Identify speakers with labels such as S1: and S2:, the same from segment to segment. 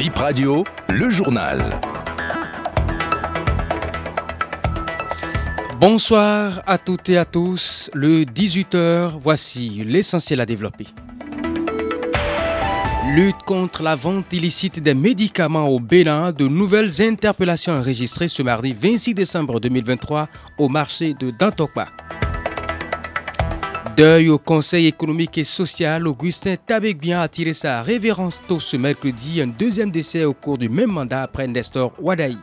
S1: Bip Radio, le journal.
S2: Bonsoir à toutes et à tous. Le 18h, voici l'essentiel à développer. Lutte contre la vente illicite des médicaments au Bénin, de nouvelles interpellations enregistrées ce mardi 26 décembre 2023 au marché de Dantokpa. Deuil au Conseil économique et social, Augustin Tabegbian a tiré sa révérence tôt ce mercredi, un deuxième décès au cours du même mandat après Nestor Wadaï.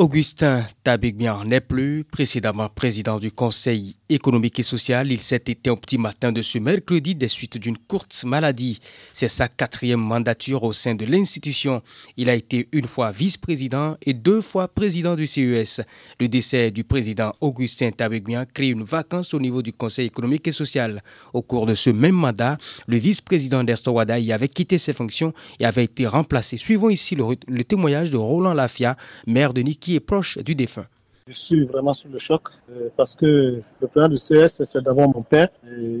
S2: Augustin Tabigbian n'est plus, précédemment président du Conseil économique et social. Il s'est éteint au petit matin de ce mercredi des suites d'une courte maladie. C'est sa quatrième mandature au sein de l'institution. Il a été une fois vice-président et deux fois président du CES. Le décès du président Augustin Tabigbian crée une vacance au niveau du Conseil économique et social. Au cours de ce même mandat, le vice-président d'Estowada y avait quitté ses fonctions et avait été remplacé. Suivons ici le témoignage de Roland Lafia, maire de Niki est proche du défunt.
S3: Je suis vraiment sous le choc euh, parce que le président du CS, c'est d'abord mon père.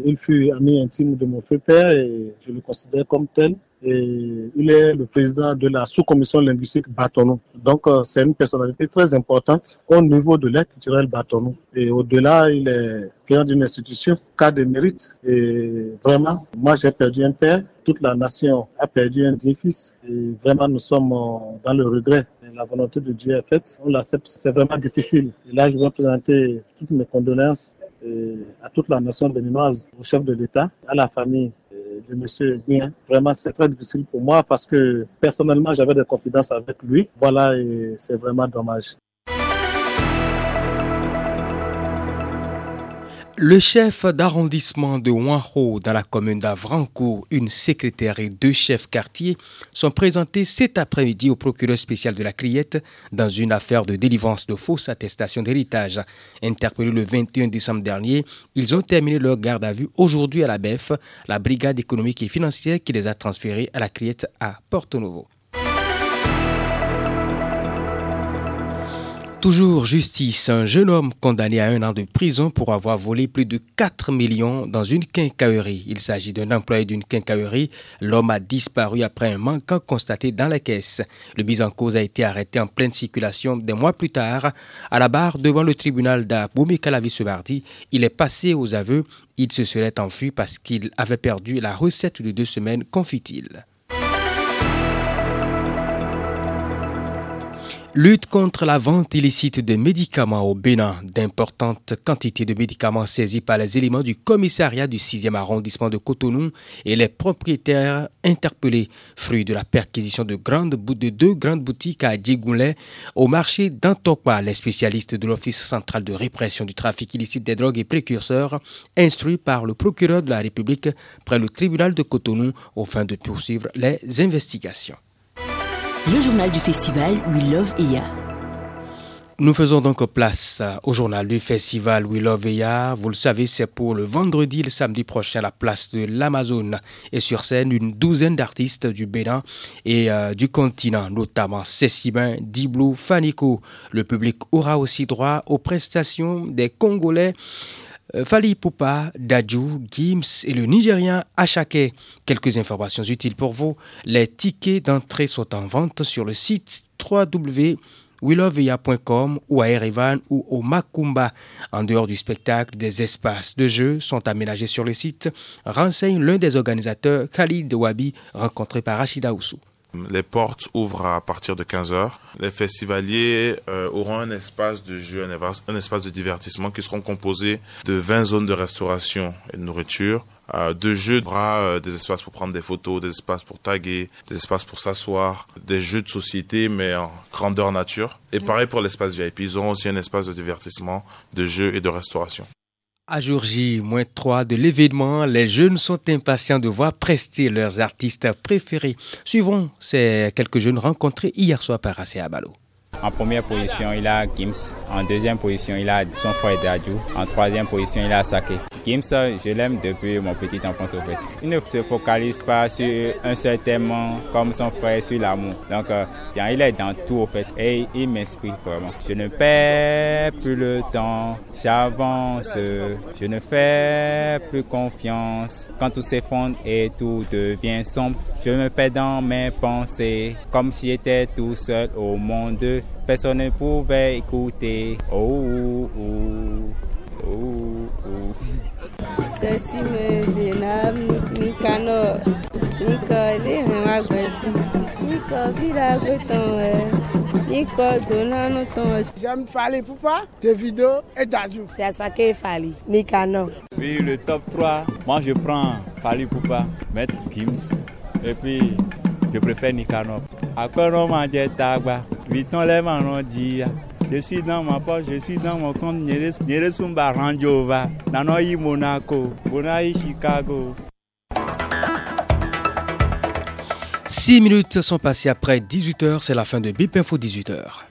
S3: Il fut ami intime de mon frère père et je le considère comme tel. Et il est le président de la sous-commission linguistique Batonou. Donc, euh, c'est une personnalité très importante au niveau de l'aide culturelle Batonou. Et au-delà, il est président d'une institution, cas de mérite. Et vraiment, moi, j'ai perdu un père. Toute la nation a perdu un fils. Et vraiment, nous sommes dans le regret. La volonté de Dieu est faite. On l'accepte. C'est vraiment difficile. Et là, je veux présenter toutes mes condoléances à toute la nation béninoise, au chef de l'État, à la famille de monsieur Bien. Vraiment, c'est très difficile pour moi parce que personnellement, j'avais des confidences avec lui. Voilà, et c'est vraiment dommage.
S2: Le chef d'arrondissement de Wanho dans la commune d'Avrancourt, une secrétaire et deux chefs quartiers sont présentés cet après-midi au procureur spécial de la Criette dans une affaire de délivrance de fausses attestations d'héritage. Interpellés le 21 décembre dernier, ils ont terminé leur garde à vue aujourd'hui à la BEF, la brigade économique et financière qui les a transférés à la Criette à Porto Novo. Toujours justice, un jeune homme condamné à un an de prison pour avoir volé plus de 4 millions dans une quincaillerie. Il s'agit d'un employé d'une quincaillerie. L'homme a disparu après un manquant constaté dans la caisse. Le mis en cause a été arrêté en pleine circulation des mois plus tard à la barre devant le tribunal d'Aboumi Calavi ce mardi. Il est passé aux aveux. Il se serait enfui parce qu'il avait perdu la recette de deux semaines, confie-t-il. Lutte contre la vente illicite de médicaments au Bénin. D'importantes quantités de médicaments saisis par les éléments du commissariat du 6e arrondissement de Cotonou et les propriétaires interpellés, fruit de la perquisition de deux grandes boutiques à Djigoulet au marché d'Antokwa. Les spécialistes de l'Office central de répression du trafic illicite des drogues et précurseurs, instruits par le procureur de la République près le tribunal de Cotonou, afin de poursuivre les investigations
S4: le journal du festival We Love EA.
S2: Nous faisons donc place au journal du festival We Love EA. Vous le savez, c'est pour le vendredi et le samedi prochain la place de l'Amazon. Et sur scène, une douzaine d'artistes du Bénin et euh, du continent, notamment Cessibain, Diblou, Faniko. Le public aura aussi droit aux prestations des Congolais. Euh, Fali Poupa, Dajou, Gims et le Nigérien Achake. Quelques informations utiles pour vous. Les tickets d'entrée sont en vente sur le site www.willovia.com ou à Erevan ou au Makumba. En dehors du spectacle, des espaces de jeu sont aménagés sur le site, renseigne l'un des organisateurs, Khalid Wabi, rencontré par Rachida Oussou.
S5: Les portes ouvrent à partir de 15 heures. Les festivaliers euh, auront un espace de jeu, un, espace de divertissement qui seront composés de 20 zones de restauration et de nourriture, euh, de jeux, euh, des espaces pour prendre des photos, des espaces pour taguer, des espaces pour s'asseoir, des jeux de société mais en grandeur nature. Et pareil pour l'espace VIP, ils auront aussi un espace de divertissement, de jeux et de restauration.
S2: À jour J-3 de l'événement, les jeunes sont impatients de voir prester leurs artistes préférés. Suivons ces quelques jeunes rencontrés hier soir par Assez Abalo.
S6: En première position, il a Gims. En deuxième position, il a son frère Dadju. En troisième position, il a Sake. Gims, je l'aime depuis mon petit enfance au fait. Il ne se focalise pas sur un seul thème comme son frère sur l'amour. Donc, euh, il est dans tout au fait et il m'inspire vraiment. Je ne perds plus le temps, j'avance, je ne fais plus confiance. Quand tout s'effondre et tout devient sombre, je me perds dans mes pensées comme si j'étais tout seul au monde personne ne pouvait écouter. Oh, oh, oh, oh.
S7: Ceci me zénab, ni kano, ni ko le ma gbesi, ni ko vira gbeton ni ko donano ton.
S8: J'aime Fali Poupa, Davido et Dadju.
S9: C'est Asake Fali, ni kano.
S10: Oui, le top 3, moi je prends Fali Poupa, Maître Gims, et puis je préfère Nikano. Akoro Majetagba. Je suis dans ma poche, je suis dans mon compte. Nyeresumba Ranjova. Nanoyi Monaco. Bonayi Chicago.
S2: Six minutes sont passées après 18h, c'est la fin de BIP Info 18h.